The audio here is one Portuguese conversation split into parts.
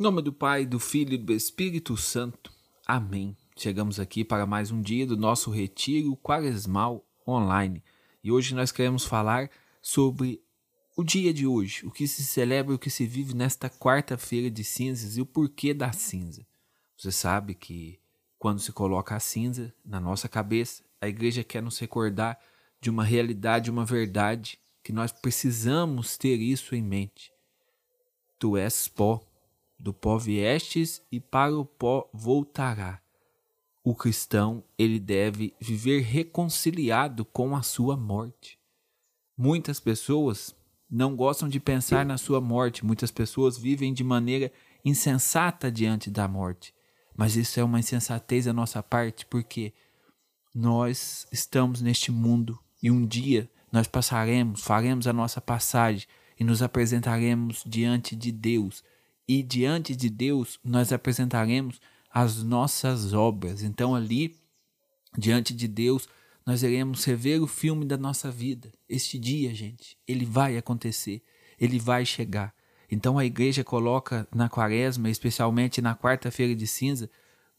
Em nome do Pai, do Filho e do Espírito Santo. Amém. Chegamos aqui para mais um dia do nosso retiro quaresmal online. E hoje nós queremos falar sobre o dia de hoje, o que se celebra, o que se vive nesta quarta-feira de cinzas e o porquê da cinza. Você sabe que quando se coloca a cinza na nossa cabeça, a igreja quer nos recordar de uma realidade, uma verdade, que nós precisamos ter isso em mente. Tu és pó, do pó viestes e para o pó voltará. O cristão, ele deve viver reconciliado com a sua morte. Muitas pessoas não gostam de pensar na sua morte, muitas pessoas vivem de maneira insensata diante da morte. Mas isso é uma insensatez da nossa parte, porque nós estamos neste mundo e um dia nós passaremos, faremos a nossa passagem e nos apresentaremos diante de Deus e diante de Deus nós apresentaremos as nossas obras. Então, ali, diante de Deus, nós iremos rever o filme da nossa vida. Este dia, gente, ele vai acontecer, ele vai chegar. Então, a igreja coloca na quaresma, especialmente na quarta-feira de cinza,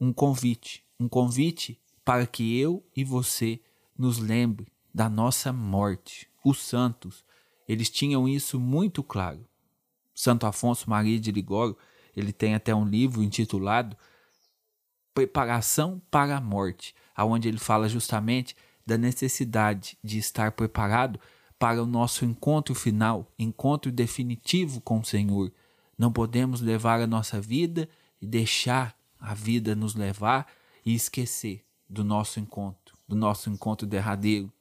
um convite. Um convite para que eu e você nos lembre da nossa morte. Os santos, eles tinham isso muito claro. Santo Afonso Maria de Ligório, ele tem até um livro intitulado Preparação para a Morte, aonde ele fala justamente da necessidade de estar preparado para o nosso encontro final, encontro definitivo com o Senhor. Não podemos levar a nossa vida e deixar a vida nos levar e esquecer do nosso encontro, do nosso encontro derradeiro,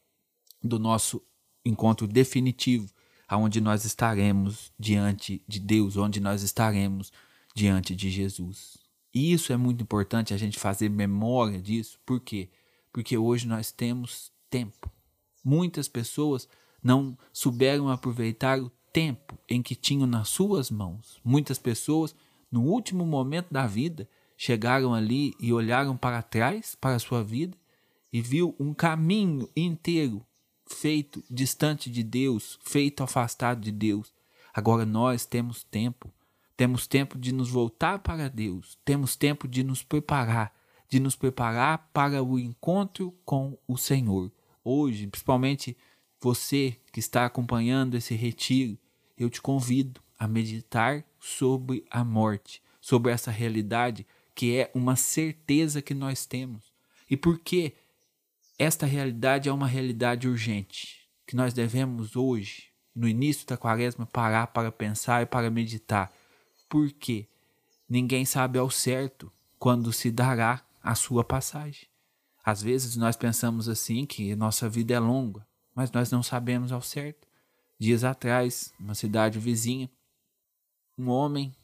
do nosso encontro definitivo aonde nós estaremos diante de Deus, onde nós estaremos diante de Jesus. E isso é muito importante a gente fazer memória disso, por quê? Porque hoje nós temos tempo. Muitas pessoas não souberam aproveitar o tempo em que tinham nas suas mãos. Muitas pessoas, no último momento da vida, chegaram ali e olharam para trás, para a sua vida, e viu um caminho inteiro feito distante de Deus, feito afastado de Deus. Agora nós temos tempo, temos tempo de nos voltar para Deus, temos tempo de nos preparar, de nos preparar para o encontro com o Senhor. Hoje, principalmente você que está acompanhando esse retiro, eu te convido a meditar sobre a morte, sobre essa realidade que é uma certeza que nós temos. E por que esta realidade é uma realidade urgente, que nós devemos hoje, no início da quaresma, parar para pensar e para meditar. Por quê? Ninguém sabe ao certo quando se dará a sua passagem. Às vezes nós pensamos assim que nossa vida é longa, mas nós não sabemos ao certo. Dias atrás, uma cidade vizinha, um homem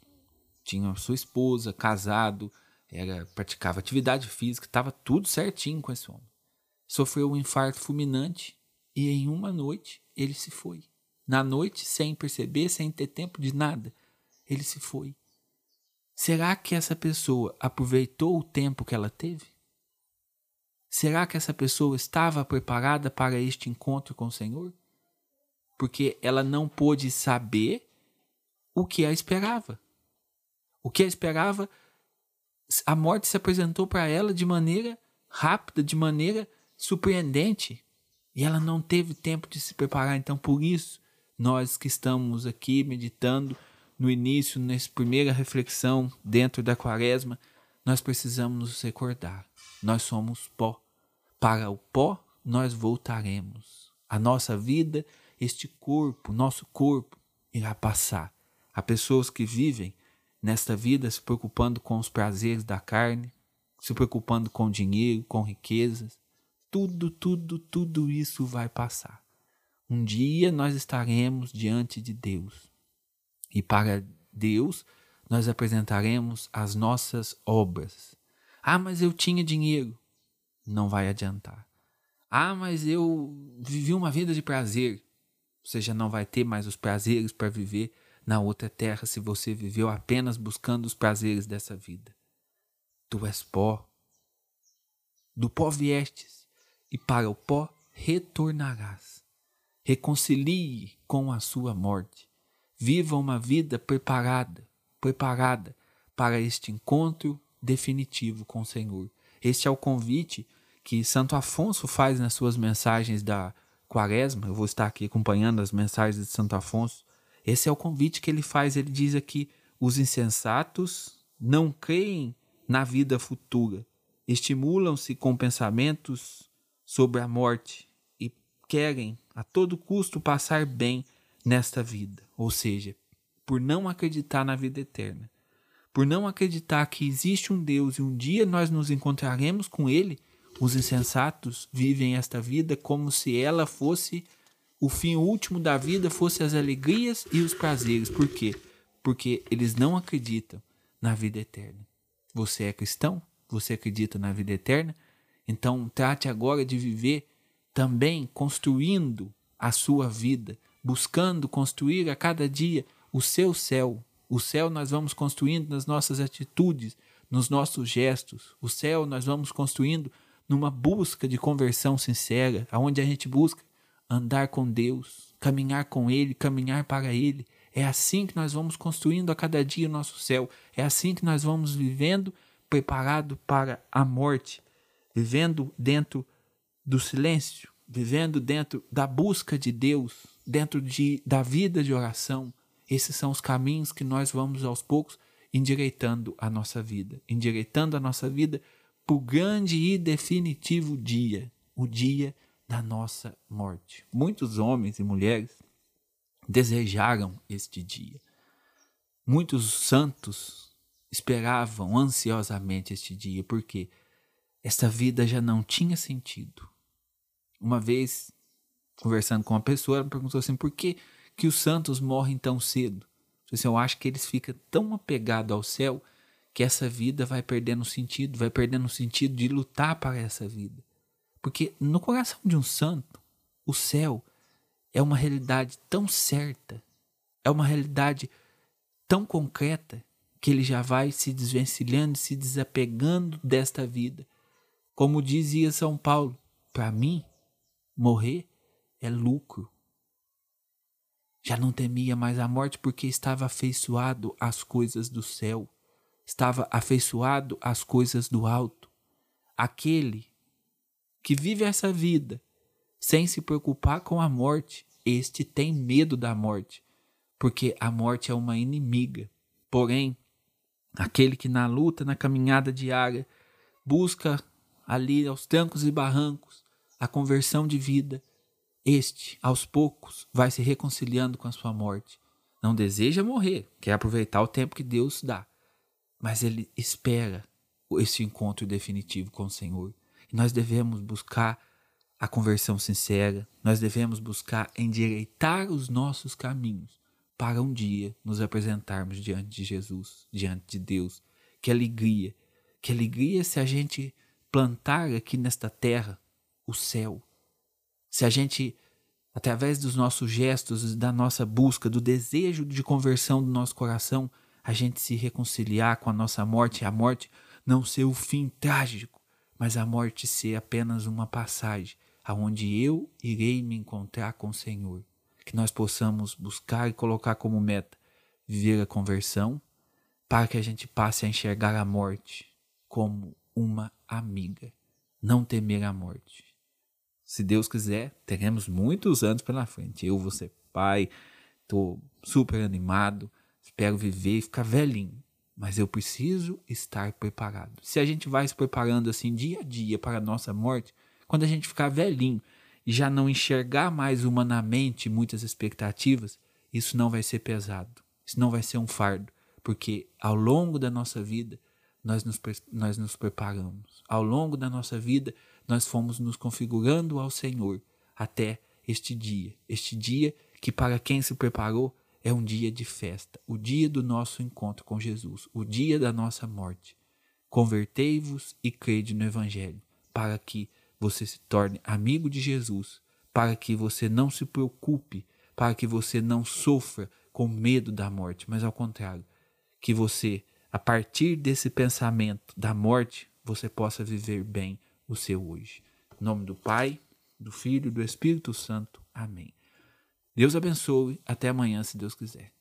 tinha sua esposa, casado, era praticava atividade física, estava tudo certinho com esse homem sofreu um infarto fulminante e em uma noite ele se foi. Na noite, sem perceber, sem ter tempo de nada, ele se foi. Será que essa pessoa aproveitou o tempo que ela teve? Será que essa pessoa estava preparada para este encontro com o Senhor? Porque ela não pôde saber o que a esperava. O que a esperava, a morte se apresentou para ela de maneira rápida, de maneira surpreendente e ela não teve tempo de se preparar. Então, por isso, nós que estamos aqui meditando no início, nessa primeira reflexão dentro da quaresma, nós precisamos nos recordar: nós somos pó. Para o pó, nós voltaremos. A nossa vida, este corpo, nosso corpo, irá passar. Há pessoas que vivem nesta vida se preocupando com os prazeres da carne, se preocupando com dinheiro, com riquezas, tudo, tudo, tudo isso vai passar. Um dia nós estaremos diante de Deus. E para Deus nós apresentaremos as nossas obras. Ah, mas eu tinha dinheiro. Não vai adiantar. Ah, mas eu vivi uma vida de prazer. Você já não vai ter mais os prazeres para viver na outra terra se você viveu apenas buscando os prazeres dessa vida. Tu és pó. Do pó viestes e para o pó retornarás. Reconcilie com a sua morte. Viva uma vida preparada, preparada para este encontro definitivo com o Senhor. Este é o convite que Santo Afonso faz nas suas mensagens da Quaresma. Eu vou estar aqui acompanhando as mensagens de Santo Afonso. Esse é o convite que ele faz. Ele diz aqui: os insensatos não creem na vida futura, estimulam-se com pensamentos sobre a morte e querem a todo custo passar bem nesta vida, ou seja, por não acreditar na vida eterna, por não acreditar que existe um Deus e um dia nós nos encontraremos com Ele, os insensatos vivem esta vida como se ela fosse o fim último da vida, fosse as alegrias e os prazeres. Por quê? Porque eles não acreditam na vida eterna. Você é cristão? Você acredita na vida eterna? Então trate agora de viver também construindo a sua vida, buscando construir a cada dia o seu céu. O céu nós vamos construindo nas nossas atitudes, nos nossos gestos. O céu nós vamos construindo numa busca de conversão sincera, aonde a gente busca andar com Deus, caminhar com Ele, caminhar para Ele. É assim que nós vamos construindo a cada dia o nosso céu. É assim que nós vamos vivendo preparado para a morte, vivendo dentro do silêncio, vivendo dentro da busca de Deus, dentro de, da vida de oração. Esses são os caminhos que nós vamos aos poucos endireitando a nossa vida, endireitando a nossa vida para o grande e definitivo dia, o dia da nossa morte. Muitos homens e mulheres desejaram este dia. Muitos santos esperavam ansiosamente este dia, porque esta vida já não tinha sentido. Uma vez, conversando com uma pessoa, ela me perguntou assim: por que, que os santos morrem tão cedo? Eu, assim, eu acho que eles ficam tão apegados ao céu que essa vida vai perdendo sentido, vai perdendo o sentido de lutar para essa vida. Porque no coração de um santo, o céu é uma realidade tão certa, é uma realidade tão concreta, que ele já vai se desvencilhando, se desapegando desta vida. Como dizia São Paulo, para mim, morrer é lucro. Já não temia mais a morte porque estava afeiçoado às coisas do céu estava afeiçoado às coisas do alto. Aquele que vive essa vida sem se preocupar com a morte, este tem medo da morte, porque a morte é uma inimiga. Porém, aquele que na luta, na caminhada diária, busca ali aos trancos e barrancos a conversão de vida, este, aos poucos, vai se reconciliando com a sua morte. Não deseja morrer, quer aproveitar o tempo que Deus dá mas ele espera esse encontro definitivo com o Senhor. E nós devemos buscar a conversão sincera, nós devemos buscar endireitar os nossos caminhos para um dia nos apresentarmos diante de Jesus, diante de Deus. Que alegria, que alegria se a gente plantar aqui nesta terra o céu. Se a gente, através dos nossos gestos, da nossa busca, do desejo de conversão do nosso coração, a gente se reconciliar com a nossa morte, a morte não ser o fim trágico, mas a morte ser apenas uma passagem aonde eu irei me encontrar com o Senhor. Que nós possamos buscar e colocar como meta viver a conversão, para que a gente passe a enxergar a morte como uma amiga, não temer a morte. Se Deus quiser, teremos muitos anos pela frente. Eu vou ser pai, estou super animado espero viver e ficar velhinho, mas eu preciso estar preparado. Se a gente vai se preparando assim dia a dia para a nossa morte, quando a gente ficar velhinho e já não enxergar mais humanamente muitas expectativas, isso não vai ser pesado, isso não vai ser um fardo, porque ao longo da nossa vida nós nos, nós nos preparamos, ao longo da nossa vida nós fomos nos configurando ao Senhor até este dia, este dia que para quem se preparou é um dia de festa, o dia do nosso encontro com Jesus, o dia da nossa morte. Convertei-vos e crede no Evangelho, para que você se torne amigo de Jesus, para que você não se preocupe, para que você não sofra com medo da morte, mas ao contrário, que você, a partir desse pensamento da morte, você possa viver bem o seu hoje. Em nome do Pai, do Filho e do Espírito Santo. Amém. Deus abençoe. Até amanhã, se Deus quiser.